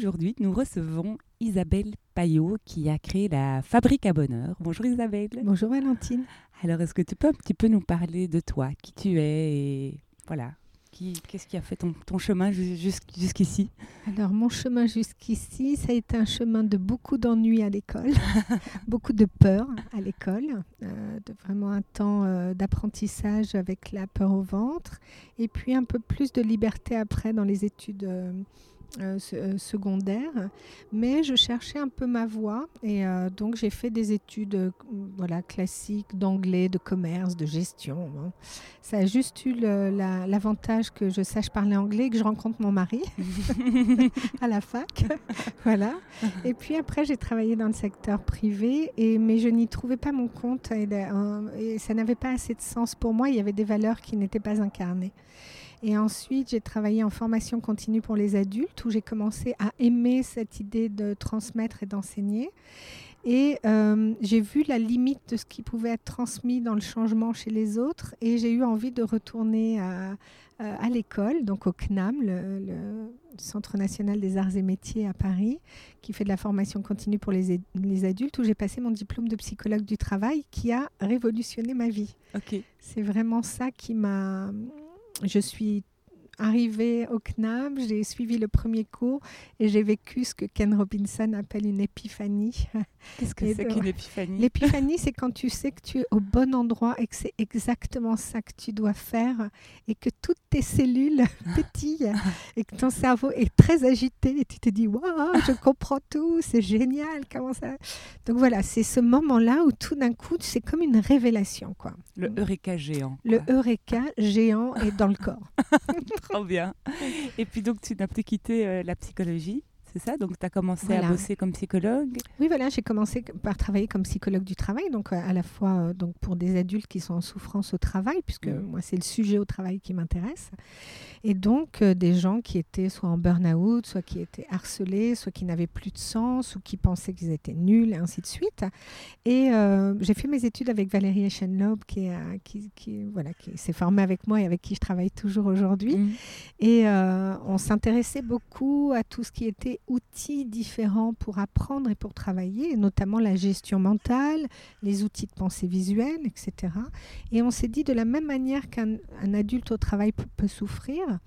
aujourd'hui, nous recevons Isabelle Payot qui a créé la Fabrique à Bonheur. Bonjour Isabelle. Bonjour Valentine. Alors est-ce que tu peux un petit peu nous parler de toi, qui tu es et voilà, qu'est-ce qui a fait ton, chemin jusqu'ici? Alors mon chemin jusqu'ici, ça a été un chemin de beaucoup d'ennuis à l'école, beaucoup de peur à l'école, euh, de vraiment un temps euh, d'apprentissage avec la peur au ventre, et puis un peu plus de liberté après dans les études. Euh, euh, euh, secondaire, mais je cherchais un peu ma voie et euh, donc j'ai fait des études voilà, classiques d'anglais, de commerce, de gestion. Hein. Ça a juste eu l'avantage que je sache parler anglais et que je rencontre mon mari à la fac. voilà. Et puis après, j'ai travaillé dans le secteur privé, et, mais je n'y trouvais pas mon compte et, et ça n'avait pas assez de sens pour moi. Il y avait des valeurs qui n'étaient pas incarnées. Et ensuite, j'ai travaillé en formation continue pour les adultes, où j'ai commencé à aimer cette idée de transmettre et d'enseigner. Et euh, j'ai vu la limite de ce qui pouvait être transmis dans le changement chez les autres. Et j'ai eu envie de retourner à, à l'école, donc au CNAM, le, Centre national des arts et métiers à Paris, qui fait de la formation continue pour les, les adultes, où j'ai passé mon diplôme de psychologue du travail qui a révolutionné ma vie. Ok. C'est vraiment ça qui m'a je suis arrivée au CNAM, j'ai suivi le premier cours et j'ai vécu ce que Ken Robinson appelle une épiphanie. Qu'est-ce que c'est qu'une épiphanie? L'épiphanie, c'est quand tu sais que tu es au bon endroit et que c'est exactement ça que tu dois faire et que toutes tes cellules pétillent et que ton cerveau est très agité et tu te dis waouh, je comprends tout, c'est génial, comment ça Donc voilà, c'est ce moment-là où tout d'un coup, c'est comme une révélation quoi. Le eureka géant. Le eureka géant est dans le corps. Trop bien. Et puis donc tu n'as plus quitté euh, la psychologie c'est ça? Donc, tu as commencé à bosser comme psychologue? Oui, voilà, j'ai commencé par travailler comme psychologue du travail, donc euh, à la fois euh, donc pour des adultes qui sont en souffrance au travail, puisque moi, c'est le sujet au travail qui m'intéresse, et donc euh, des gens qui étaient soit en burn-out, soit qui étaient harcelés, soit qui n'avaient plus de sens, ou qui pensaient qu'ils étaient nuls, et ainsi de suite. Et j'ai fait mes études avec Valérie Eschenlob, qui, qui, qui, voilà, qui s'est formée avec moi et avec qui je travaille toujours aujourd'hui. Mmh. Et on s'intéressait beaucoup à tout ce qui était outils différents pour apprendre et pour travailler, notamment la gestion mentale, les outils de pensée visuelle, etc. Et on s'est dit de la même manière qu'un adulte au travail peut souffrir,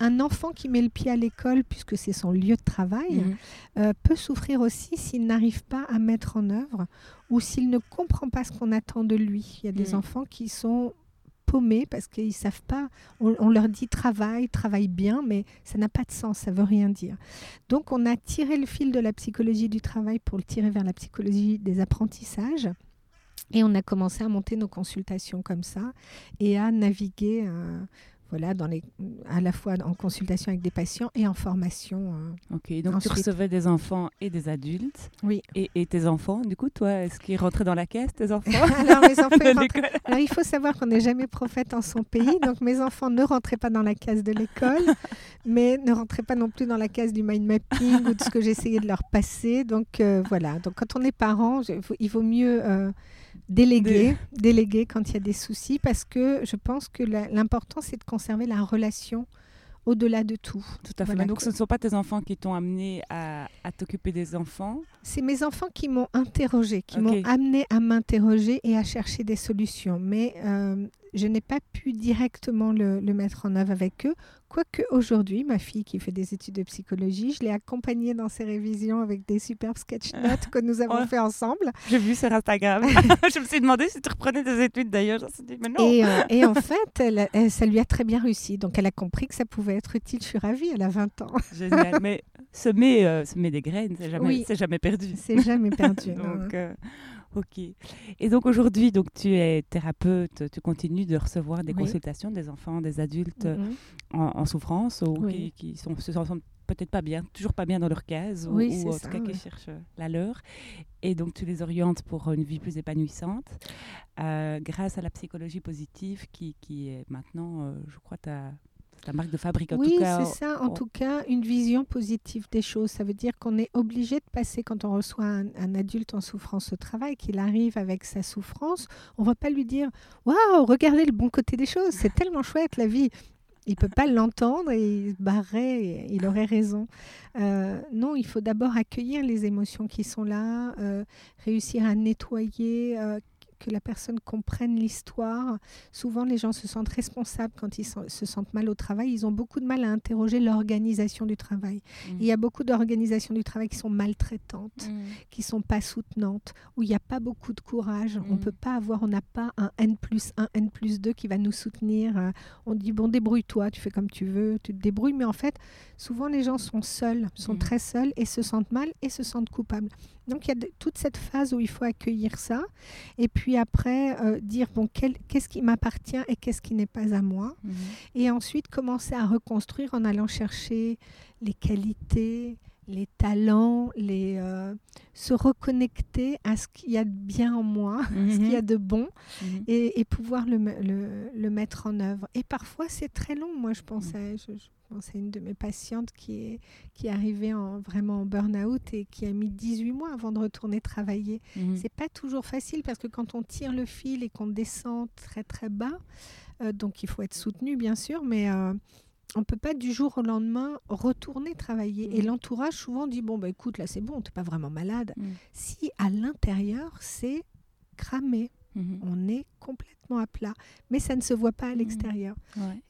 un enfant qui met le pied à l'école, puisque c'est son lieu de travail, mhm. euh, peut souffrir aussi s'il n'arrive pas à mettre en œuvre ou s'il ne comprend pas ce qu'on attend de lui. Il y a des mhm. enfants qui sont parce qu'ils savent pas. On, leur dit travail, travaille bien, mais ça n'a pas de sens, ça veut rien dire. Donc on a tiré le fil de la psychologie du travail pour le tirer vers la psychologie des apprentissages. Et on a commencé à monter nos consultations comme ça et à naviguer euh, voilà, dans les, à la fois en consultation avec des patients et en formation. Euh, ok, donc tu recevais des enfants et des adultes. Oui. Et, et tes enfants, du coup, toi, est-ce qu'ils rentraient dans la caisse, tes enfants? Alors, mes enfants Alors, il faut savoir qu'on n'est jamais prophète en son pays, donc mes enfants ne rentraient pas dans la case de l'école, mais ne rentraient pas non plus dans la case du mind mapping ou de ce que j'essayais de leur passer. Donc, euh, voilà. Donc, quand on est parent, il vaut mieux. Euh, déléguer, déléguer quand il y a des soucis, parce que je pense que l'important, c'est de conserver la relation au-delà de tout. Tout à fait. Donc, ce ne sont pas tes enfants qui t'ont amené à, t'occuper des enfants? C'est mes enfants qui m'ont interrogé, qui m'ont amené à m'interroger et à chercher des solutions. Mais euh, je n'ai pas pu directement le, mettre en œuvre avec eux. Quoique aujourd'hui, ma fille qui fait des études de psychologie, je l'ai accompagnée dans ses révisions avec des superbes sketch notes que nous avons fait ensemble. J'ai vu sur Instagram. je me suis demandé si tu reprenais des études d'ailleurs. Et, euh, et, en fait, ça lui a très bien réussi. Donc elle a compris que ça pouvait être utile. Je suis ravie, elle a 20 ans. Génial. Mais semer, euh, semer des graines, c'est jamais, jamais perdu. C'est jamais perdu. Donc, euh, Ok. Et donc aujourd'hui, donc tu es thérapeute, tu continues de recevoir des consultations des enfants, des adultes mm-hmm. en, souffrance ou qui, sont, se sentent peut-être pas bien, toujours pas bien dans leur case ou, en tout cas qui cherchent la leur. Et donc tu les orientes pour une vie plus épanouissante euh, grâce à la psychologie positive qui, qui est maintenant, euh, je crois, ta, la marque de fabrique. En oui, c'est ça. En tout cas, une vision positive des choses. Ça veut dire qu'on est obligé de passer, quand on reçoit un, adulte en souffrance au travail, qu'il arrive avec sa souffrance, on ne va pas lui dire Waouh, regardez le bon côté des choses, c'est tellement chouette la vie. Il peut pas l'entendre et il se barrerait, il aurait raison. Euh, non, il faut d'abord accueillir les émotions qui sont là, euh, réussir à nettoyer, euh, que la personne comprenne l'histoire. Souvent, les gens se sentent responsables quand ils se sentent mal au travail. Ils ont beaucoup de mal à interroger l'organisation du travail. Mmh. Il y a beaucoup d'organisations du travail qui sont maltraitantes, mmh. qui sont pas soutenantes, où il n'y a pas beaucoup de courage. On On mmh. peut pas avoir, on n'a pas un N plus 1, N plus 2 qui va nous soutenir. On dit, bon, débrouille-toi, tu fais comme tu veux, tu te débrouilles. Mais en fait, souvent, les gens sont seuls, sont très seuls et se sentent mal et se sentent coupables. Donc il y a toute cette phase où il faut accueillir ça et puis après euh, dire bon qu'est-ce qui m'appartient et qu'est-ce qui n'est pas à moi mhm. et ensuite commencer à reconstruire en allant chercher les qualités, les talents, les, euh, se reconnecter à ce qu'il y a de bien en moi, ce qu'il y a mhm. de bon, mhm. et, pouvoir le, le, mettre en œuvre. Et parfois, c'est très long. Moi, je pensais, c'est une de mes patientes qui est, qui est arrivée en, vraiment en burn-out et qui a mis 18 mois avant de retourner travailler. Mhm. C'est pas toujours facile parce que quand on tire le fil et qu'on descend très très bas, euh, donc il faut être soutenu bien sûr, mais euh, on peut pas du jour au lendemain retourner travailler. Et mhm. l'entourage souvent dit bon bah écoute là c'est bon, t'es pas vraiment malade. Mhm. Si à l'intérieur c'est cramé, Mhm. On est complètement à plat, mais ça ne se voit pas à mhm. l'extérieur.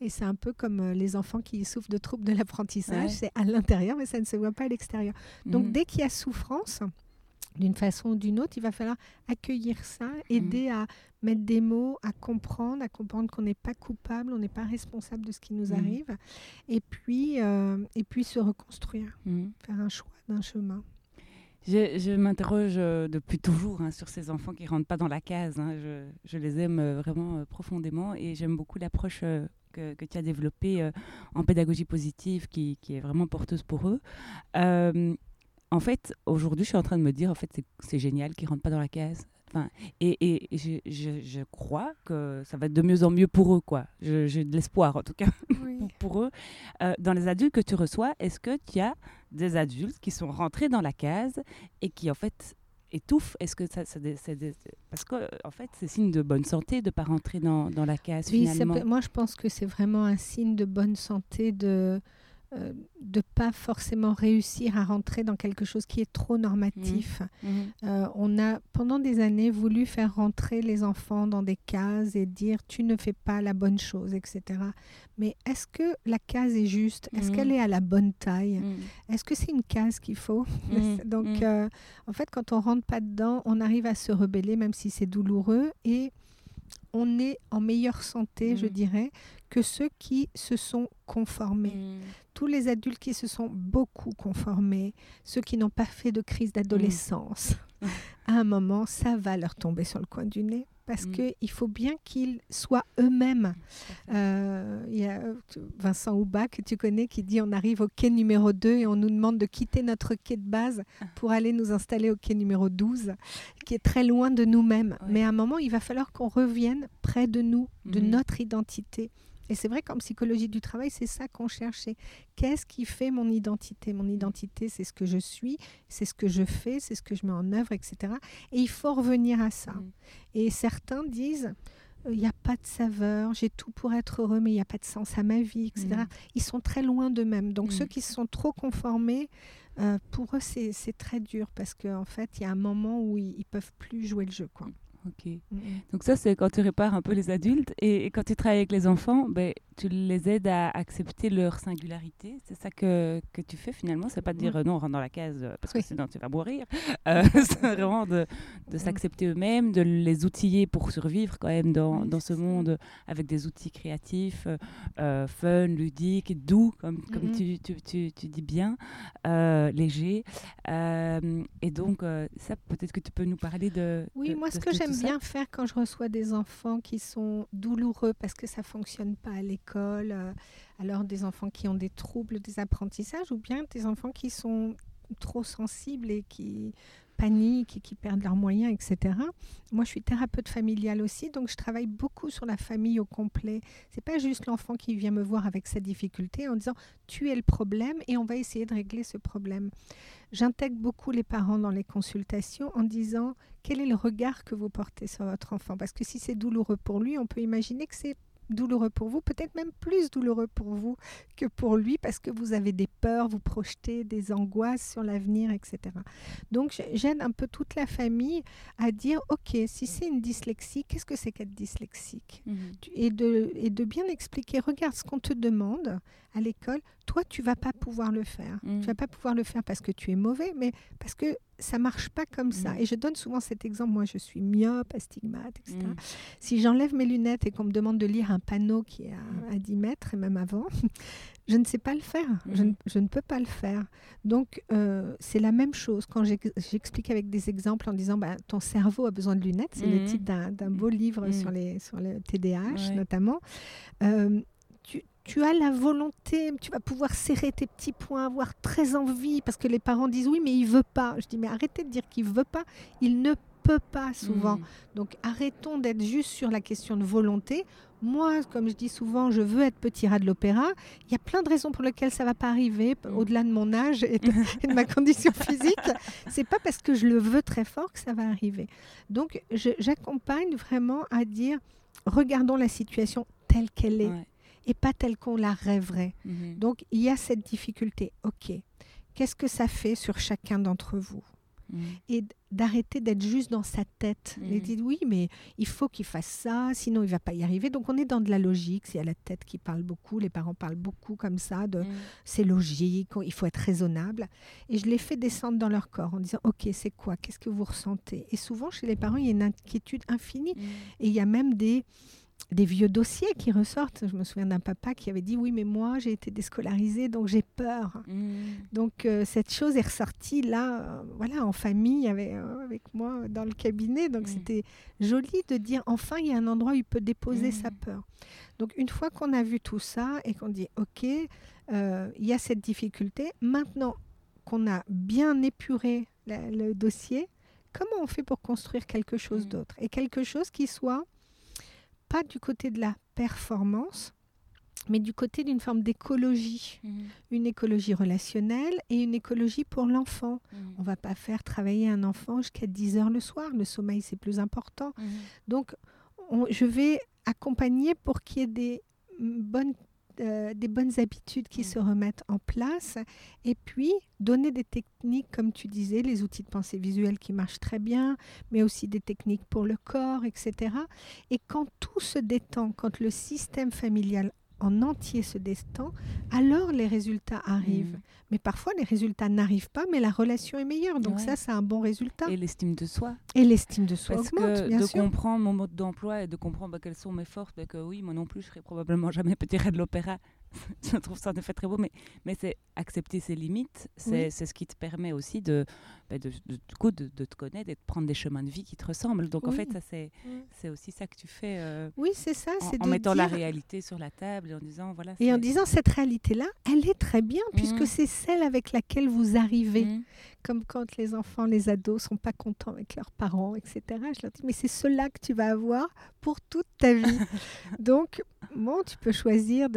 Et c'est un peu comme euh, les enfants qui souffrent de troubles de l'apprentissage, c'est à l'intérieur, mais ça ne se voit pas à l'extérieur. Donc mhm. dès qu'il y a souffrance, d'une façon ou d'une autre, il va falloir accueillir ça, aider à mettre des mots, à comprendre, à comprendre qu'on n'est pas coupable, on n'est pas responsable de ce qui nous arrive, et puis, euh, et puis se reconstruire, faire un choix d'un chemin. Je, m'interroge euh, depuis toujours hein, sur ces enfants qui rentrent pas dans la case. Hein. Je, les aime euh, vraiment euh, profondément et j'aime beaucoup l'approche que, tu as développée en pédagogie positive qui, est vraiment porteuse pour eux. en fait, aujourd'hui, je suis en train de me dire, en fait, c'est génial qu'ils rentrent pas dans la case. Enfin, et, et je, je, crois que ça va être de mieux en mieux pour eux, quoi. J'ai de l'espoir, en tout cas, pour eux. dans les adultes que tu reçois, est-ce que tu as des adultes qui sont rentrés dans la case et qui en fait étouffent? Est-ce que ça, parce que en fait c'est signe de bonne santé de ne pas rentrer dans, dans la case oui, finalement. moi je pense que c'est vraiment un signe de bonne santé de euh, de pas forcément réussir à rentrer dans quelque chose qui est trop normatif. Mmh. Mmh. Euh, on a pendant des années voulu faire rentrer les enfants dans des cases et dire tu ne fais pas la bonne chose, etc. Mais est-ce que la case est juste? Est-ce mmh. qu'elle est à la bonne taille? Est-ce que c'est une case qu'il faut? Donc euh, en fait quand on rentre pas dedans, on arrive à se rebeller même si c'est douloureux et on est en meilleure santé, je dirais, que ceux qui se sont conformés. Mm. Tous les adultes qui se sont beaucoup conformés, ceux qui n'ont pas fait de crise d'adolescence, mm. à un moment, ça va leur tomber sur le coin du nez parce mm. qu'il faut bien qu'ils soient eux-mêmes. Euh, il y a Vincent Houba, que tu connais, qui dit on arrive au quai numéro 2 et on nous demande de quitter notre quai de base ah. pour aller nous installer au quai numéro 12, qui est très loin de nous-mêmes. Mais à un moment, il va falloir qu'on revienne près de nous, de notre identité. Et c'est vrai qu'en psychologie du travail, c'est ça qu'on cherche. qu'est-ce qui fait mon identité? Mon identité, c'est ce que je suis, c'est ce que je fais, c'est ce que je mets en œuvre, etc. Et il faut revenir à ça. Mm. Et certains disent, euh, il n'y a pas de saveur, j'ai tout pour être heureux, mais il n'y a pas de sens à ma vie, etc. Mm. Ils sont très loin d'eux-mêmes. Donc ceux mm. qui se sont trop conformés, euh, pour eux, c'est très dur parce qu'en fait, il y a un moment où ils ne peuvent plus jouer le jeu. Quoi. Ok. Donc ça, c'est quand tu répares un peu les adultes. Et, quand tu travailles avec les enfants, ben, tu les aides à accepter leur singularité. C'est ça que, que, tu fais finalement. C'est pas de dire euh, non, rentre dans la case euh, parce que sinon tu vas mourir. Euh, c'est vraiment de, de s'accepter eux-mêmes, de les outiller pour survivre quand même dans, dans ce monde avec des outils créatifs, fun, ludiques, doux, comme, comme tu, tu, tu, tu, dis bien, léger. et donc, ça, peut-être que tu peux nous parler de. Oui, moi, ce que j'aime bien faire quand je reçois des enfants qui sont douloureux parce que ça fonctionne pas à l'école, euh, alors des enfants qui ont des troubles des apprentissages ou bien des enfants qui sont trop sensibles et qui paniquent et qui perdent leurs moyens, etc. Moi, je suis thérapeute familiale aussi, donc je travaille beaucoup sur la famille au complet. C'est pas juste l'enfant qui vient me voir avec sa difficulté en disant tu es le problème et on va essayer de régler ce problème. J'intègre beaucoup les parents dans les consultations en disant quel est le regard que vous portez sur votre enfant? Parce que si c'est douloureux pour lui, on peut imaginer que c'est douloureux pour vous, peut-être même plus douloureux pour vous que pour lui, parce que vous avez des peurs, vous projetez des angoisses sur l'avenir, etc. Donc j'aide un peu toute la famille à dire, OK, si c'est une dyslexie, qu'est-ce que c'est qu'être dyslexique? Mhm. et, de, et de bien expliquer, regarde ce qu'on te demande à l'école, toi, tu vas pas pouvoir le faire. Tu Tu vas pas pouvoir le faire parce que tu es mauvais, mais parce que ça marche pas comme ça. Mm. Et je donne souvent cet exemple. Moi, je suis myope, astigmate, etc. Mm. Si j'enlève mes lunettes et qu'on me demande de lire un panneau qui est à, 10 mm. mètres et même avant, je ne sais pas le faire. Je, ne, peux pas le faire. Donc, euh, c'est la même chose quand j'explique avec des exemples en disant bah, ton cerveau a besoin de lunettes. C'est le titre d'un beau livre sur, les, sur le TDAH, notamment. Euh, tu as la volonté, tu vas pouvoir serrer tes petits poings, avoir très envie, parce que les parents disent oui, mais il veut pas. Je dis mais arrêtez de dire qu'il veut pas, il ne peut pas souvent. Mm. Donc arrêtons d'être juste sur la question de volonté. Moi, comme je dis souvent, je veux être petit rat de l'opéra. Il y a plein de raisons pour lesquelles ça va pas arriver, mm. au-delà de mon âge et de, ma condition physique. C'est pas parce que je le veux très fort que ça va arriver. Donc j'accompagne vraiment à dire regardons la situation telle qu'elle est et pas telle qu'on la rêverait. Mhm. Donc il y a cette difficulté. Ok, qu'est-ce que ça fait sur chacun d'entre vous mhm. Et d'arrêter d'être juste dans sa tête. Et mhm. dire oui, mais il faut qu'il fasse ça, sinon il va pas y arriver. Donc on est dans de la logique. C'est à la tête qui parle beaucoup. Les parents parlent beaucoup comme ça de c'est logique, il faut être raisonnable. Et je les fais descendre dans leur corps en disant ok, c'est quoi? Qu'est-ce que vous ressentez? Et souvent chez les parents, il y a une inquiétude infinie. Et il y a même des des vieux dossiers qui ressortent. Je me souviens d'un papa qui avait dit oui, mais moi j'ai été déscolarisé, donc j'ai peur. Mmh. Donc euh, cette chose est ressortie là, euh, voilà, en famille avec, euh, avec moi dans le cabinet. Donc mmh. c'était joli de dire enfin il y a un endroit où il peut déposer sa mmh. peur. Donc une fois qu'on a vu tout ça et qu'on dit ok, il y a cette difficulté. Maintenant qu'on a bien épuré le dossier, comment on fait pour construire quelque chose d'autre? Et quelque chose qui soit pas du côté de la performance, mais du côté d'une forme d'écologie, mhm. une écologie relationnelle et une écologie pour l'enfant. On mhm. On va pas faire travailler un enfant jusqu'à 10 heures le soir, le sommeil c'est plus important. Mhm. Donc je vais accompagner pour qu'il y ait des bonnes euh, des bonnes habitudes qui mm. se remettent en place et puis donner des techniques, comme tu disais, les outils de pensée visuelle qui marchent très bien, mais aussi des techniques pour le corps, etc. Et quand tout se détend, quand le système familial en entier se détend, alors les résultats arrivent. Mm. Mais parfois, les résultats n'arrivent pas, mais la relation est meilleure. Donc ça, c'est un bon résultat. Et l'estime de soi. Et l'estime de soi Parce que de comprendre mon mode d'emploi et de comprendre bah, quelles sont mes forces, bah, que oui, moi non plus, je serais probablement jamais petit rat de l'opéra. je trouve ça en effet très beau, mais, mais c'est accepter ses limites, c'est ce qui te permet aussi de, bah, de, de, de, te connaître et de prendre des chemins de vie qui te ressemblent. Donc en fait, c'est c'est aussi ça que tu fais. Euh, oui, c'est ça. En, en mettant la réalité sur la table et en disant voilà. Et en disant cette réalité-là, elle est très bien puisque mmh. c'est celle avec laquelle vous arrivez. Mmh. Comme quand les enfants, les ados sont pas contents avec leurs parents, etc. Je leur dis mais c'est cela que tu vas avoir pour toute ta vie. Donc bon, tu peux choisir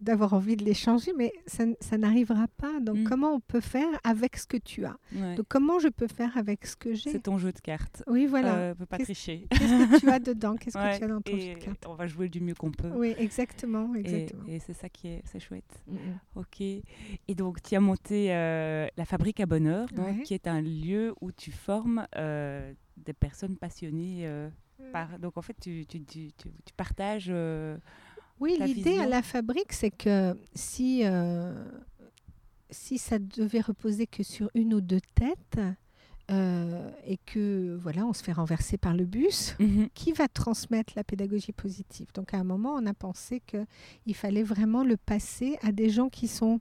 d'avoir envie de les changer, mais ça, ça n'arrivera pas. Donc mmh. comment on peut faire avec ce que tu as? Donc comment je peux faire avec ce que j'ai? C'est ton jeu de cartes. Oui, voilà. Euh, on peut pas tricher. Qu'est-ce que tu as dedans? Qu'est-ce que tu as dans ton jeu de cartes? On va jouer du mieux qu'on peut. Oui, exactement. exactement. Et, c'est ça qui est, c'est chouette. Mm, mm. Ok. Et donc, tu as monté euh, la Fabrique à Bonheur, qui est un lieu où tu formes euh, des personnes passionnées donc en fait, tu, tu, tu, tu partages. Euh, oui, l'idée à la fabrique, c'est que si, euh, si ça devait reposer que sur une ou deux têtes, euh, et que voilà, on se fait renverser par le bus, mhm. qui va transmettre la pédagogie positive? Donc à un moment, on a pensé qu'il fallait vraiment le passer à des gens qui sont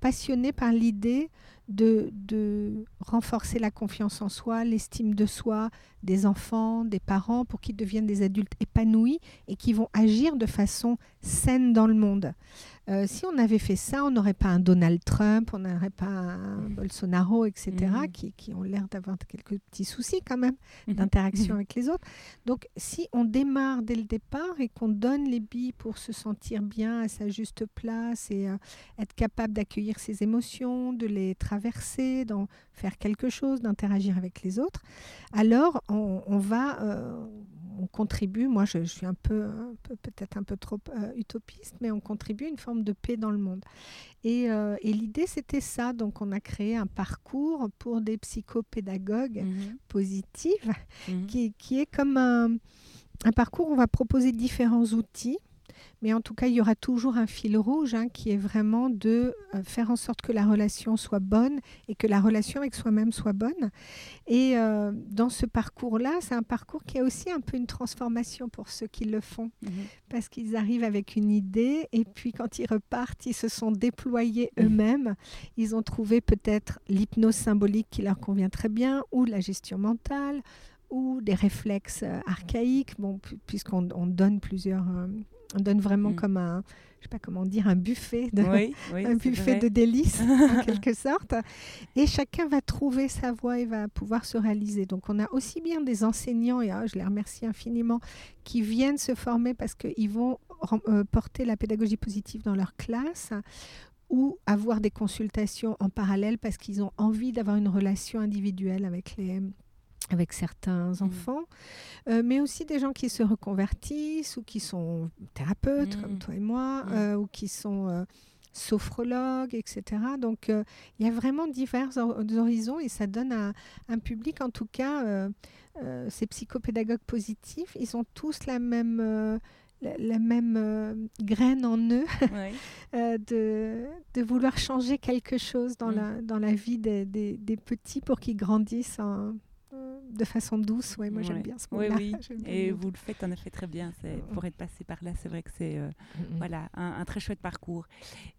passionnés par l'idée de, de, renforcer la confiance en soi, l'estime de soi des enfants, des parents, pour qu'ils deviennent des adultes épanouis et qui vont agir de façon saine dans le monde. Euh, si on avait fait ça, on n'aurait pas un Donald Trump, on n'aurait pas un Bolsonaro, etc., mm. qui, qui, ont l'air d'avoir quelques petits soucis quand même mm-hmm. d'interaction mm-hmm. avec les autres. Donc si on démarre dès le départ et qu'on donne les billes pour se sentir bien à sa juste place et euh, être capable d'accueillir ses émotions, de les traverser, d'en faire quelque chose, d'interagir avec les autres, alors on, va... Euh, on contribue, moi je, suis un peu, peut-être un peu trop euh, utopiste, mais on contribue à une forme de paix dans le monde. Et, euh, l'idée c'était ça, donc on a créé un parcours pour des psychopédagogues mhm. positifs, qui, qui, est comme un, un parcours où on va proposer différents outils mais en tout cas, il y aura toujours un fil rouge hein, qui est vraiment de euh, faire en sorte que la relation soit bonne et que la relation avec soi-même soit bonne. Et euh, dans ce parcours-là, c'est un parcours qui a aussi un peu une transformation pour ceux qui le font, mhm. parce qu'ils arrivent avec une idée et puis quand ils repartent, ils se sont déployés mhm. eux-mêmes. Ils ont trouvé peut-être l'hypnose symbolique qui leur convient très bien ou la gestion mentale ou des réflexes euh, archaïques, bon, puisqu'on donne plusieurs on donne vraiment mm. comme un, je sais pas comment dire, un buffet de, un buffet de délices en quelque sorte. Et chacun va trouver sa voie et va pouvoir se réaliser. Donc on a aussi bien des enseignants et ah, je les remercie infiniment qui viennent se former parce qu'ils vont euh, porter la pédagogie positive dans leur classe ou avoir des consultations en parallèle parce qu'ils ont envie d'avoir une relation individuelle avec les avec certains mmh. enfants, euh, mais aussi des gens qui se reconvertissent ou qui sont thérapeutes comme mmh. toi et moi, mmh. euh, ou qui sont euh, sophrologues, etc. Donc il y a vraiment divers horizons et ça donne à un public, en tout cas, ces psychopédagogues positifs, ils ont tous la même la, même graine en eux de, de, vouloir changer quelque chose dans, la, dans la vie des, des, des petits pour qu'ils grandissent en, de façon douce. Ouais, moi j'aime bien ce mot-là. Oui, oui. Et vous le faites en effet très bien. C'est pour être passé par là, c'est vrai que c'est euh, voilà un, très chouette parcours.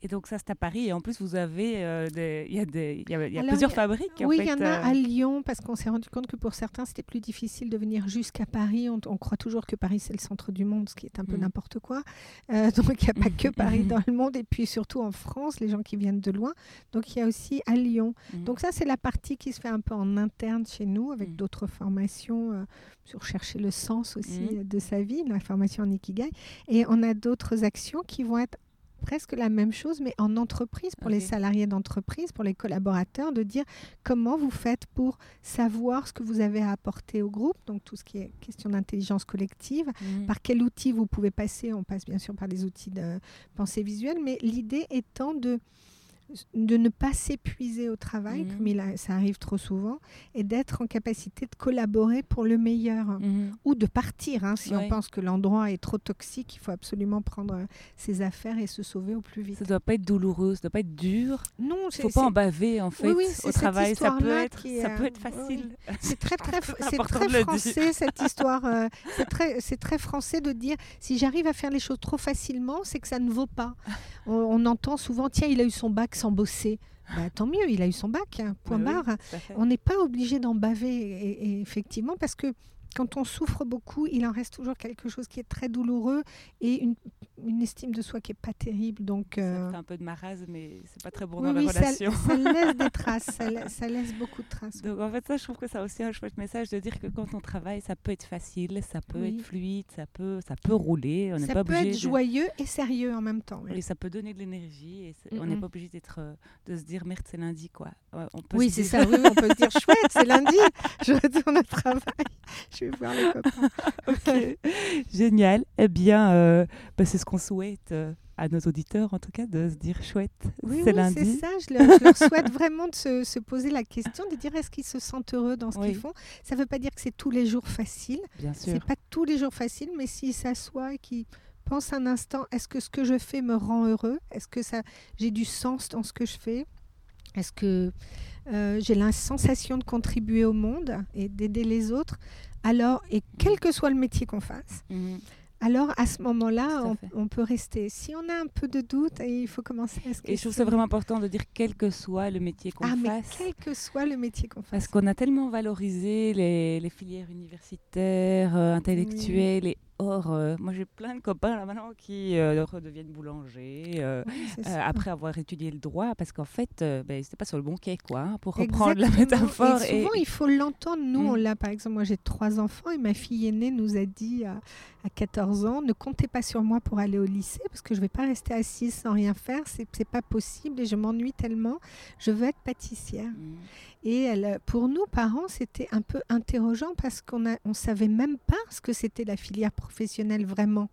Et donc ça c'est à Paris. Et en plus vous avez euh, il y a, des, y a, plusieurs fabriques. Oui, il y en a euh. à Lyon parce qu'on s'est rendu compte que pour certains c'était plus difficile de venir jusqu'à Paris. On, croit toujours que Paris c'est le centre du monde, ce qui est un peu mm. n'importe quoi. donc il n'y a pas que Paris dans le monde et puis surtout en France, les gens qui viennent de loin. Donc il y a aussi à Lyon. Mm. Donc ça c'est la partie qui se fait un peu en interne chez nous avec mm. d'autres formations euh, sur chercher le sens aussi mm. de sa vie, la formation en Ikigai. Et on a d'autres actions qui vont être presque la même chose, mais en entreprise, pour les salariés d'entreprise, pour les collaborateurs, de dire comment vous faites pour savoir ce que vous avez à apporter au groupe, donc tout ce qui est question d'intelligence collective, mm. par quel outil vous pouvez passer, on passe bien sûr par des outils de pensée visuelle, mais l'idée étant de de ne pas s'épuiser au travail, mhm. comme il ça arrive trop souvent, et d'être en capacité de collaborer pour le meilleur, mhm. ou de partir. Hein, si on pense que l'endroit est trop toxique, il faut absolument prendre euh, ses affaires et se sauver au plus vite. Ça ne doit pas être douloureux, ça ne doit pas être dur. Non, il ne faut pas en baver en fait au travail. Ça peut, être, ça peut être facile. C'est très, très, c'est très français cette histoire. Euh, c'est très, très français de dire si j'arrive à faire les choses trop facilement, c'est que ça ne vaut pas. On, on entend souvent tiens, il a eu son bac sans bosser. Bah, tant mieux, il a eu son bac, hein, point barre. on n'est pas obligé d'en baver, effectivement, parce que quand on souffre beaucoup, il en reste toujours quelque chose qui est très douloureux et une, estime de soi qui est pas terrible. Donc, Ça euh, fait un peu de marasme, mais c'est pas très bon dans la relation. Ça, laisse des traces, ça, laisse beaucoup de traces. Donc en fait, ça, je trouve que ça aussi un chouette message de dire que quand on travaille, ça peut être facile, ça peut être fluide, ça peut, ça peut rouler. On ça pas peut être joyeux et sérieux en même temps. Et ça peut donner de l'énergie et on n'est pas obligé d'être, euh, de se dire merde, c'est lundi quoi. on peut oui, c'est ça. Oui, on peut se dire chouette, c'est lundi, je retourne au travail je vais voir les copains. Génial. Eh bien, euh, bah, c'est ce qu'on souhaite euh, à nos auditeurs, en tout cas, de se dire chouette, oui, c'est oui, ça. Je leur, je leur souhaite vraiment de se, se poser la question, de dire est-ce qu'ils se sentent heureux dans ce Oui. qu'ils font? Ça ne veut pas dire que c'est tous les jours facile. Bien sûr. C'est pas tous les jours facile, mais s'ils s'assoient et qu'ils pensent un instant, est-ce que ce que je fais me rend heureux? Est-ce que ça, j'ai du sens dans ce que je fais? Est-ce que euh, j'ai la sensation de contribuer au monde et d'aider les autres? Alors, et quel que soit le métier qu'on fasse, Mhm. Alors à ce moment-là, on, on peut rester. Si on a un peu de doute, il faut commencer à se Et je trouve ça vraiment important de dire quel que soit le métier qu'on Ah, mais fasse. quel que soit le métier qu'on fasse. Parce qu'on a tellement valorisé les, les filières universitaires, euh, intellectuelles et or. euh, moi, j'ai plein de copains là maintenant qui euh, redeviennent boulangers euh, Oui, euh, après avoir étudié le droit, parce qu'en fait, ben, c'était pas sur le bon quai, quoi, hein, pour reprendre la métaphore. Et souvent, il faut l'entendre. Nous, on Mm. l'a, par exemple, moi j'ai trois enfants et ma fille aînée nous a dit à, à 14 ans ne comptez pas sur moi pour aller au lycée parce que je ne vais pas rester assise sans rien faire. C'est pas possible et je m'ennuie tellement. Je veux être pâtissière. Mm. Et elle, pour nous, parents, c'était un peu interrogeant parce qu'on ne on savait même pas ce que c'était la filière professionnelle vraiment.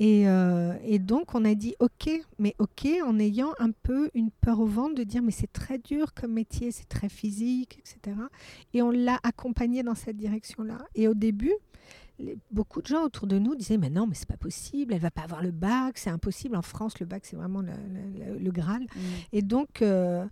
Et, euh, et donc, on a dit OK, mais OK, en ayant un peu une peur au ventre de dire mais c'est très dur comme métier, c'est très physique, etc. Et on l'a accompagné dans cette direction-là. Et au début, les- beaucoup de gens autour de nous disaient mais non, mais c'est pas possible, elle va pas avoir le bac, c'est impossible. En France, le bac, c'est vraiment le, le- le- le Graal. Mm. Et donc, euh,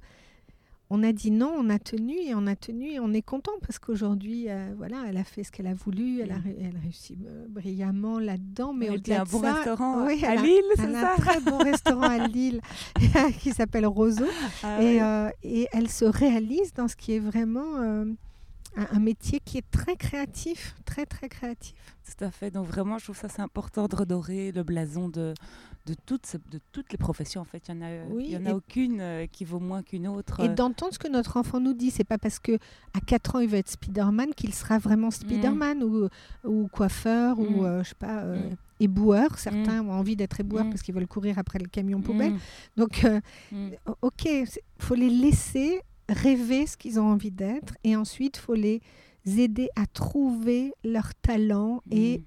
on a dit non, on a tenu et on a tenu et on est content parce qu'aujourd'hui, euh, voilà, elle a fait ce qu'elle a voulu, elle a, Mm. ré- elle a réussi euh, brillamment là-dedans. Mais Elle au-delà de un bon ça, restaurant oui, à Lille, c'est ça un très bon restaurant à Lille qui s'appelle Roseau. Ah Et, euh, elle se réalise dans ce qui est vraiment un, un métier qui est très créatif, très très créatif. Tout à fait. Donc vraiment, je trouve ça c'est important de redorer le blason de, de, toutes, ces- de toutes les professions. En fait, il n'y en a, Oui, il y en a aucune euh, qui vaut moins qu'une autre. Et d'entendre ce que notre enfant nous dit, c'est pas parce que à 4 ans il veut être Spider-Man qu'il sera vraiment Spider-Man ou, ou coiffeur Mm. ou euh, je sais pas euh, Mm. éboueur. Certains ont envie d'être éboueurs Mm. parce qu'ils veulent courir après le camion Mm, poubelle. Donc euh, mm. ok, il faut les laisser rêver ce qu'ils ont envie d'être et ensuite faut les aider à trouver leur talent et Mm.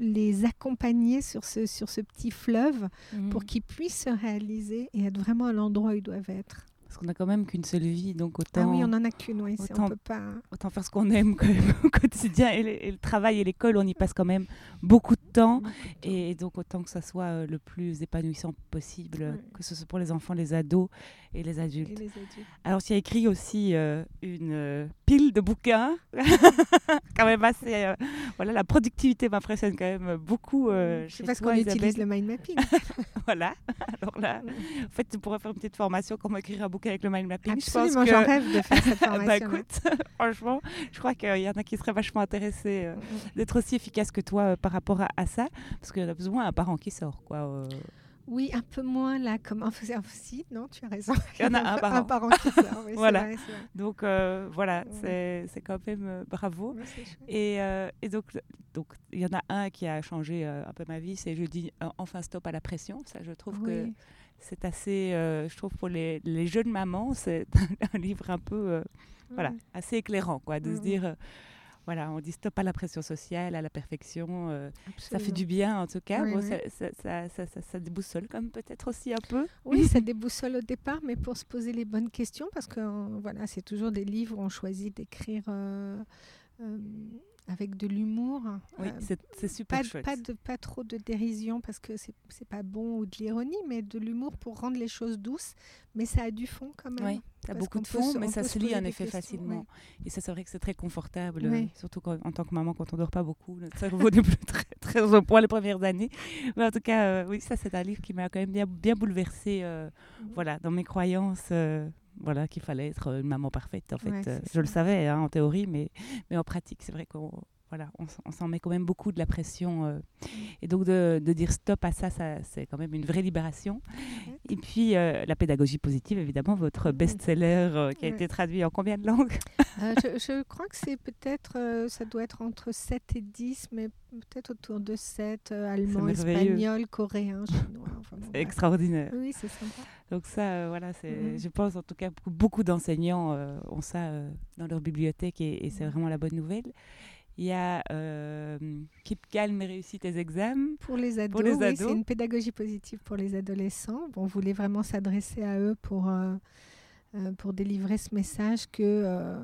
les accompagner sur ce, sur ce petit fleuve Mm. pour qu'ils puissent se réaliser et être vraiment à l'endroit où ils doivent être. Parce qu'on a quand même qu'une seule vie, donc autant, Ah oui, on n'en a qu'une, oui, on autant- peut pas... autant faire ce qu'on aime quand même au quotidien. Et, le- et le travail et l'école, on y passe quand même beaucoup de temps. Et donc autant que ça soit euh, le plus épanouissant possible, Ouais. que ce soit pour les enfants, les ados et les Et adultes. les adultes. Alors tu as écrit aussi euh, une euh, pile de bouquins, quand même assez... euh, voilà, la productivité m'impressionne quand même beaucoup euh, C'est parce qu'on utilise le mind mapping. Voilà. Alors là, en fait, tu pourrais faire une petite formation, comment écrire un bouquin avec le mind mapping. Je pense Absolument, que- j'en rêve de faire cette formation. bah écoute, franchement, je crois qu'il y en a qui seraient vachement intéressés euh, d'être aussi efficaces que toi euh, par rapport à, à ça, parce qu'on a besoin d'un parent qui sort, quoi. Oui, un peu moins là, comme en faisant si, non, tu as raison. Il y en a un par an. Un parent qui sort, oui, Voilà. vrai. Donc euh, voilà, Ouais. c'est quand même euh, bravo. Ouais. Et, euh, et donc, donc, il y en a un qui a changé euh, un peu ma vie, c'est je dis enfin stop à la pression. Ça, je trouve que c'est assez, je trouve pour les, les jeunes mamans, c'est un livre un peu, voilà, assez éclairant, quoi, de se dire, voilà, on dit stop à la pression sociale, à la perfection. euh, ça fait du bien en tout cas. Oui, Bon, oui. ça, ça, ça, déboussole comme peut-être aussi un peu. Oui, ça déboussole au départ, mais pour se poser les bonnes questions, parce que euh, voilà, c'est toujours des livres où on choisit d'écrire euh, euh, avec de l'humour. Oui, Euh, c'est super pas, chouette. pas, de, pas trop de dérision parce que c'est pas bon ou de l'ironie, mais de l'humour pour rendre les choses douces. Mais ça a du fond quand même. Oui, ça a beaucoup de fond, se- mais ça se lit en effet facilement. oui. Et ça, c'est vrai que c'est très confortable, Oui. euh, surtout quand- en tant que maman, quand on dort pas beaucoup. Notre cerveau n'est plus très, très au point les premières années. Mais en tout cas, euh, oui, ça, c'est un livre qui m'a quand même bien, bien bouleversée euh, voilà, dans mes croyances. Voilà, qu'il fallait être une maman parfaite, en fait. Ouais, Euh, je le savais hein, en théorie, mais, mais en pratique, c'est vrai qu'on voilà, on, s'en met quand même beaucoup de la pression. euh, et donc, de, de dire stop à ça, ça c'est quand même une vraie libération. Ouais. Et puis, euh, la pédagogie positive, évidemment, votre Mhm. best-seller euh, qui a été traduit en combien de langues? Je, je crois que c'est peut-être, ça doit être entre 7 et 10, mais peut-être autour de 7, euh, allemand, espagnol, coréen, chinois. enfin bon, bref. Extraordinaire. Oui, c'est sympa. Donc ça, voilà, c'est, Mhm. je pense en tout cas que beaucoup d'enseignants ont ça dans leur bibliothèque et, et c'est vraiment la bonne nouvelle. Il y a euh, keep calm et réussis tes examens. Pour les ados, oui, c'est une pédagogie positive pour les adolescents. on voulait vraiment s'adresser à eux pour, euh, euh, pour délivrer ce message que euh,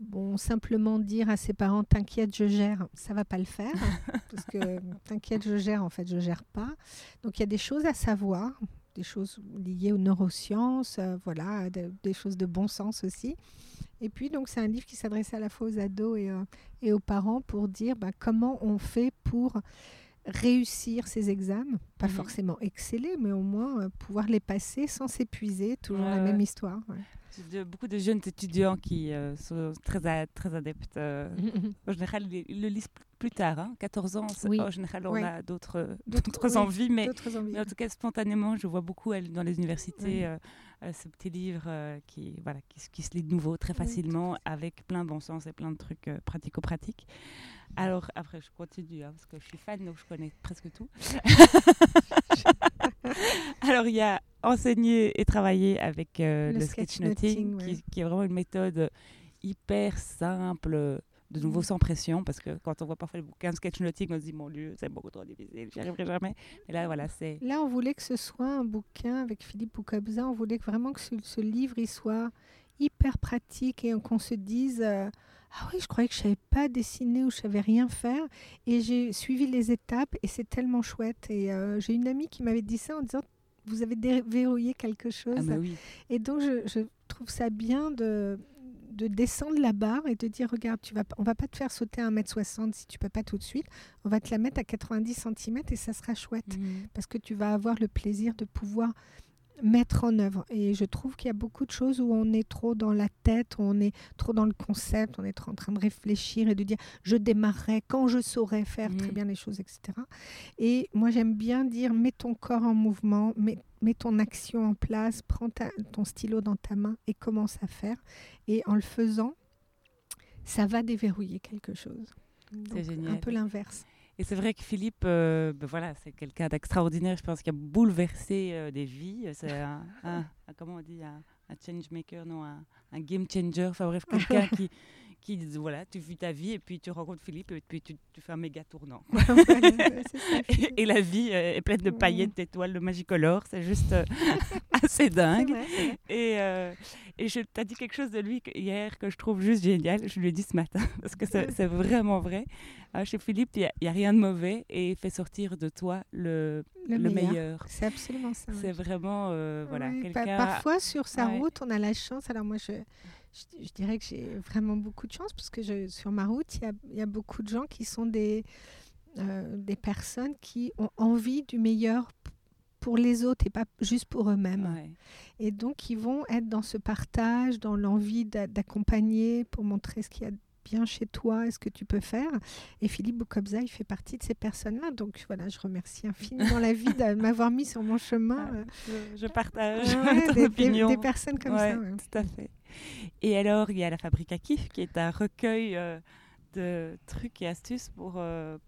bon, simplement dire à ses parents t'inquiète, je gère, ça va pas le faire parce que t'inquiète, je gère, en fait, je gère pas. Donc il y a des choses à savoir, des choses liées aux neurosciences, voilà, des choses de bon sens aussi. Et puis, donc, c'est un livre qui s'adresse à la fois aux ados et, euh, et aux parents pour dire bah, comment on fait pour réussir ces examens, pas mhm. forcément exceller, mais au moins euh, pouvoir les passer sans s'épuiser, toujours la même histoire. De, beaucoup de jeunes étudiants qui euh, sont très, très adeptes. en général, ils, le lisent plus tard, 14 hein. ans. En général, on a d'autres envies, mais, en tout cas, spontanément, je vois beaucoup dans les universités euh, ce petit livre euh, qui, voilà, qui, se lit de nouveau très facilement avec plein de bon sens et plein de trucs euh, pratico-pratiques. Alors après, je continue hein, parce que je suis fan, donc je connais presque tout. Alors il y a enseigner et travailler avec le, sketchnoting, qui, qui, est vraiment une méthode hyper simple de nouveau sans pression, parce que quand on voit parfois les bouquins de sketchnoting, on se dit, mon Dieu, c'est beaucoup trop difficile, j'y arriverai jamais. Mais là, voilà, c'est... Là, on voulait que ce soit un bouquin avec Philippe Boukabza, on voulait vraiment que ce, livre, il soit hyper pratique et qu'on se dise... Euh, ah oui, je croyais que je savais pas dessiner ou je savais rien faire. Et j'ai suivi les étapes et c'est tellement chouette. Et euh, j'ai une amie qui m'avait dit ça en disant vous avez déverrouillé quelque chose. Ah bah oui. Et donc je, je, trouve ça bien de, de descendre la barre et de dire regarde, tu vas, on va pas te faire sauter à 1m60 si tu peux pas tout de suite. On va te la mettre à 90 cm et ça sera chouette mmh. parce que tu vas avoir le plaisir de pouvoir mettre en œuvre. Et je trouve qu'il y a beaucoup de choses où on est trop dans la tête, où on est trop dans le concept, on est trop en train de réfléchir et de dire je démarrerai quand je saurai faire très mmh. bien les choses, etc. Et moi j'aime bien dire mets ton corps en mouvement, mets, mets ton action en place, prends ton stylo dans ta main et commence à faire. Et en le faisant, ça va déverrouiller quelque chose. C'est génial. Un peu l'inverse. Et c'est vrai que Philippe, euh, ben voilà, c'est quelqu'un d'extraordinaire, je pense, qui a bouleversé euh, des vies. C'est un, comment on dit, un, change maker, non, un, un game changer. Enfin bref, quelqu'un qui, qui disent voilà, tu vis ta vie et puis tu rencontres Philippe et puis tu, fais un méga tournant. et, la vie euh, est pleine de paillettes, d'étoiles, de magicolores, c'est juste euh, assez dingue. et, euh, et je t'ai dit quelque chose de lui hier que je trouve juste génial, je lui ai dit ce matin, parce que c'est vraiment vrai. chez Philippe, il n'y a, rien de mauvais et il fait sortir de toi le, le, meilleur. C'est absolument ça. C'est vraiment, voilà, quelqu'un... Parfois, sur sa route, on a la chance, alors moi je je, dirais que j'ai vraiment beaucoup de chance parce que je, sur ma route, il y a, beaucoup de gens qui sont des, euh, des personnes qui ont envie du meilleur pour les autres et pas juste pour eux-mêmes. Et donc, ils vont être dans ce partage, dans l'envie d'accompagner pour montrer ce qu'il y a bien chez toi est ce que tu peux faire. Et Philippe Boukobza, il fait partie de ces personnes-là. Donc voilà, je remercie infiniment la vie de m'avoir mis sur mon chemin. Ah, je, partage des, des, personnes comme ça. Tout à fait. Et alors, il y a la Fabrique à Kiff, qui est un recueil euh, de trucs et astuces pour, euh,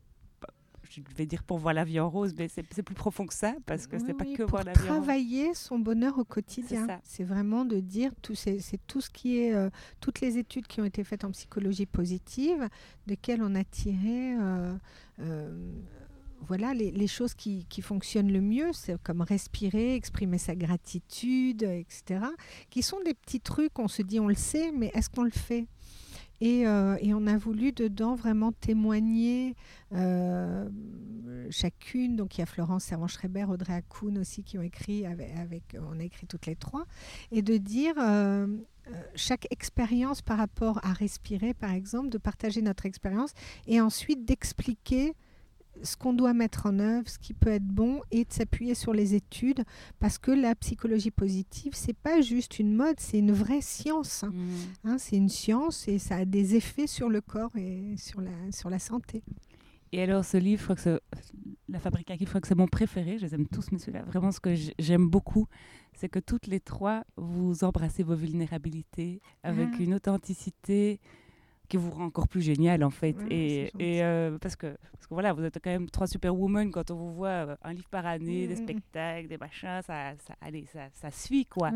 je vais dire pour voir la vie en rose, mais c'est plus profond que ça, parce que c'est pas que voir la vie en rose. Travailler son bonheur au quotidien. C'est vraiment de dire, c'est tout ce qui est, euh, toutes les études qui ont été faites en psychologie positive, desquelles on a tiré voilà les, choses qui, fonctionnent le mieux, c'est comme respirer, exprimer sa gratitude, etc. Qui sont des petits trucs, on se dit on le sait, mais est-ce qu'on le fait? Euh, et, on a voulu dedans vraiment témoigner euh, chacune. Donc il y a Florence Servan-Schreiber, Audrey Hakoun aussi qui ont écrit, avec, on a écrit toutes les trois, et de dire euh, chaque expérience par rapport à respirer, par exemple, de partager notre expérience et ensuite d'expliquer ce qu'on doit mettre en œuvre, ce qui peut être bon, et de s'appuyer sur les études, parce que la psychologie positive, c'est pas juste une mode, c'est une vraie science. Mmh. Hein, c'est une science et ça a des effets sur le corps et sur la, sur la santé. Et alors, ce livre, je crois que La Fabrique à qui, je crois que c'est mon préféré. Je les aime tous, mais celui-là, vraiment, ce que j'aime beaucoup, c'est que toutes les trois, vous embrassez vos vulnérabilités avec ah. une authenticité qui vous rend encore plus génial en fait. et, et euh, parce, que, parce que voilà, vous êtes quand même trois superwomen quand on vous voit euh, un livre par année, des spectacles, des machins, ça, ça, allez, ça, ça suit quoi.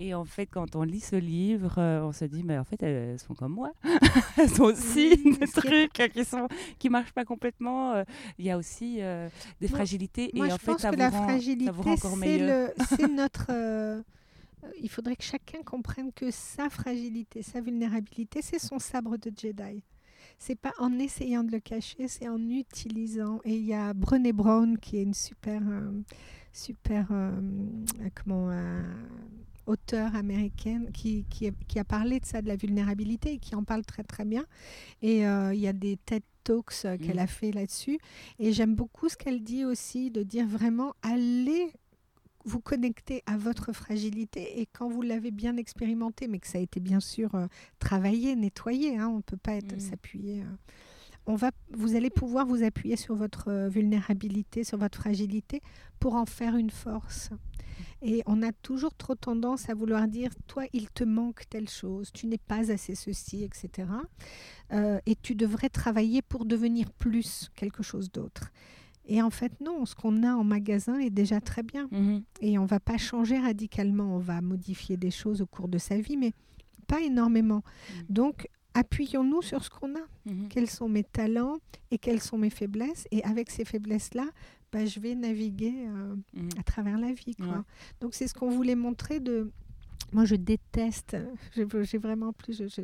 Et en fait, quand on lit ce livre, euh, on se dit, mais en fait, elles sont comme moi. elles ont aussi des trucs qui sont qui marchent pas complètement. Il y a aussi des fragilités. Moi, et en fait, ça, que vous la rend, fragilité, C'est notre il faudrait que chacun comprenne que sa fragilité, sa vulnérabilité, c'est son sabre de Jedi. C'est pas en essayant de le cacher, c'est en utilisant. Et il y a Brené Brown qui est une super, euh, super, euh, comment, auteure américaine qui, qui, qui, a parlé de ça, de la vulnérabilité, et qui en parle très très bien. Et il y a des TED Talks qu'elle mmh. a fait là-dessus. Et j'aime beaucoup ce qu'elle dit aussi, de dire vraiment, allez vous connectez à votre fragilité et quand vous l'avez bien expérimenté, mais que ça a été bien sûr euh, travaillé, nettoyé, hein, on ne peut pas être mmh. s'appuyer. Euh, on va, vous allez pouvoir vous appuyer sur votre euh, vulnérabilité, sur votre fragilité pour en faire une force. Et on a toujours trop tendance à vouloir dire, toi, il te manque telle chose, tu n'es pas assez ceci, etc. et tu devrais travailler pour devenir plus quelque chose d'autre. Et en fait, non, ce qu'on a en magasin est déjà très bien. Mhm. Et on va pas changer radicalement, on va modifier des choses au cours de sa vie, mais pas énormément. Mhm. Donc, appuyons-nous sur ce qu'on a. Mhm. Quels sont mes talents et quelles sont mes faiblesses Et avec ces faiblesses-là, bah, je vais naviguer euh, à travers la vie. Quoi. Donc, c'est ce qu'on voulait montrer de... Moi, je déteste, j'ai vraiment plus, je,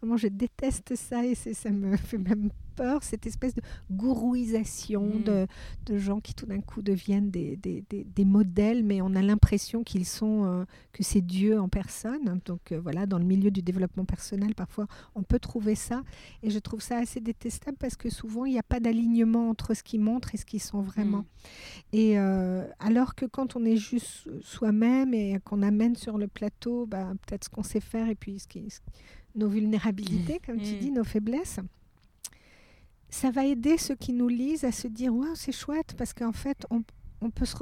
vraiment, je déteste ça et ça me fait même peur, cette espèce de gourouisation mm. de, de, gens qui tout d'un coup deviennent des, des, des, modèles, mais on a l'impression qu'ils sont, euh, que c'est Dieu en personne. Donc euh, voilà, dans le milieu du développement personnel, parfois on peut trouver ça. Et je trouve ça assez détestable parce que souvent il n'y a pas d'alignement entre ce qu'ils montrent et ce qu'ils sont vraiment. Mm. Et euh, alors que quand on est juste soi-même et qu'on amène sur le plateau bah, peut-être ce qu'on sait faire et puis ce qui, nos vulnérabilités, comme tu mm. dis, nos faiblesses ça va aider ceux qui nous lisent à se dire waouh c'est chouette parce qu'en fait on, on, peut se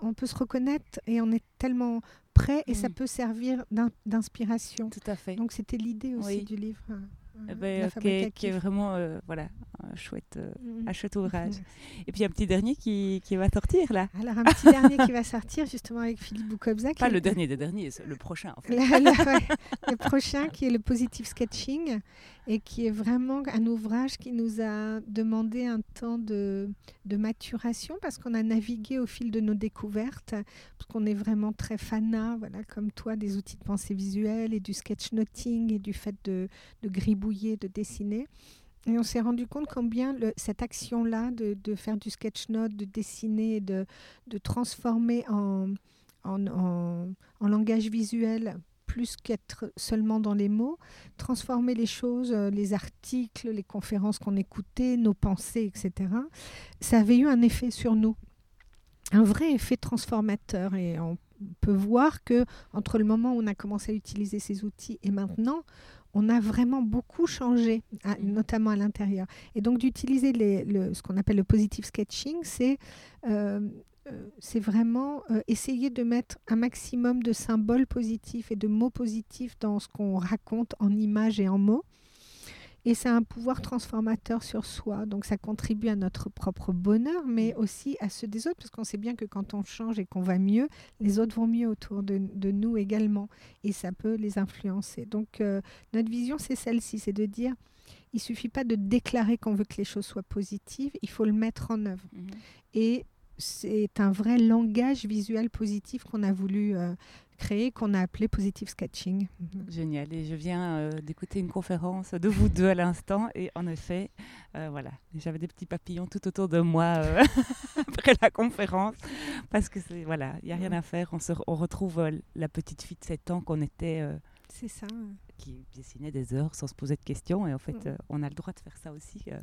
on peut se reconnaître et on est tellement prêt et ça mm. peut servir d'inspiration. Tout à fait. Donc c'était l'idée aussi du livre. Hein. Eh ben, qui, est, vraiment euh, voilà, chouette, euh, mm. un chouette ouvrage. Et puis un petit dernier qui, qui, va sortir là. Alors un petit dernier qui va sortir justement avec Philippe Boukobza. Pas le dernier des derniers, le prochain en fait. le, prochain qui est le Positive Sketching et qui est vraiment un ouvrage qui nous a demandé un temps de, de maturation parce qu'on a navigué au fil de nos découvertes, parce qu'on est vraiment très fanat, voilà, comme toi, des outils de pensée visuelle et du sketchnoting et du fait de, de gribouiller, de dessiner. Et on s'est rendu compte combien cette action-là de, faire du sketchnote, de dessiner, de, transformer en, en, langage visuel plus qu'être seulement dans les mots, transformer les choses, euh, les articles, les conférences qu'on écoutait, nos pensées, etc. Ça avait eu un effet sur nous, un vrai effet transformateur. Et on peut voir que entre le moment où on a commencé à utiliser ces outils et maintenant, on a vraiment beaucoup changé, notamment à l'intérieur. Et donc d'utiliser ce qu'on appelle le positive sketching, c'est euh, euh, c'est vraiment euh, essayer de mettre un maximum de symboles positifs et de mots positifs dans ce qu'on raconte en images et en mots. Et c'est un pouvoir transformateur sur soi. Donc ça contribue à notre propre bonheur, mais aussi à ceux des autres, parce qu'on sait bien que quand on change et qu'on va mieux, les autres vont mieux autour de, nous également. Et ça peut les influencer. Donc euh, notre vision, c'est celle-ci, c'est de dire, il suffit pas de déclarer qu'on veut que les choses soient positives, il faut le mettre en œuvre. Mmh et c'est un vrai langage visuel positif qu'on a voulu euh, créer, qu'on a appelé Positive Sketching. Génial. Et je viens euh, d'écouter une conférence de vous deux à l'instant. Et en effet, euh, voilà, j'avais des petits papillons tout autour de moi après la conférence. Parce que voilà, il n'y a rien à faire. On, se, on retrouve la petite fille de 7 ans qu'on était. c'est ça qui dessinait des heures sans se poser de questions. Et en fait, mm. euh, on a le droit de faire ça aussi. Euh,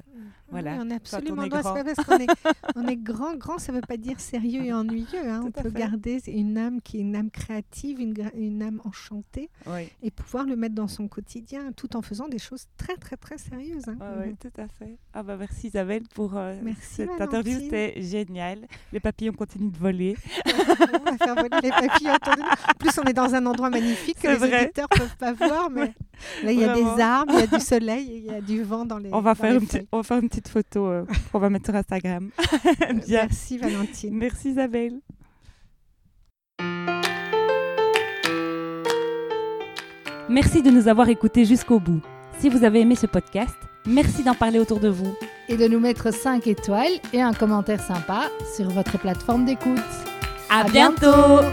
voilà. on a absolument le droit. parce qu'on est, on est grand, grand, ça ne veut pas dire sérieux et ennuyeux. Hein. On peut garder une âme qui est une âme créative, une, une âme enchantée, et pouvoir le mettre dans son quotidien, tout en faisant des choses très, très, très sérieuses. Hein. oui, mm. tout à fait. Ah bah merci Isabelle pour euh, cette interview, c'était génial. Les papillons continuent de voler. on va faire voler les papillons. En plus, on est dans un endroit magnifique que les auditeurs ne peuvent pas voir, mais Là, il y a Vraiment. des arbres, il y a du soleil, et il y a du vent dans les. On va, faire les une, on va faire une petite photo euh, qu'on va mettre sur Instagram. Bien. Merci Valentine. Merci Isabelle. Merci de nous avoir écoutés jusqu'au bout. Si vous avez aimé ce podcast, merci d'en parler autour de vous. Et de nous mettre 5 étoiles et un commentaire sympa sur votre plateforme d'écoute. À, À bientôt. bientôt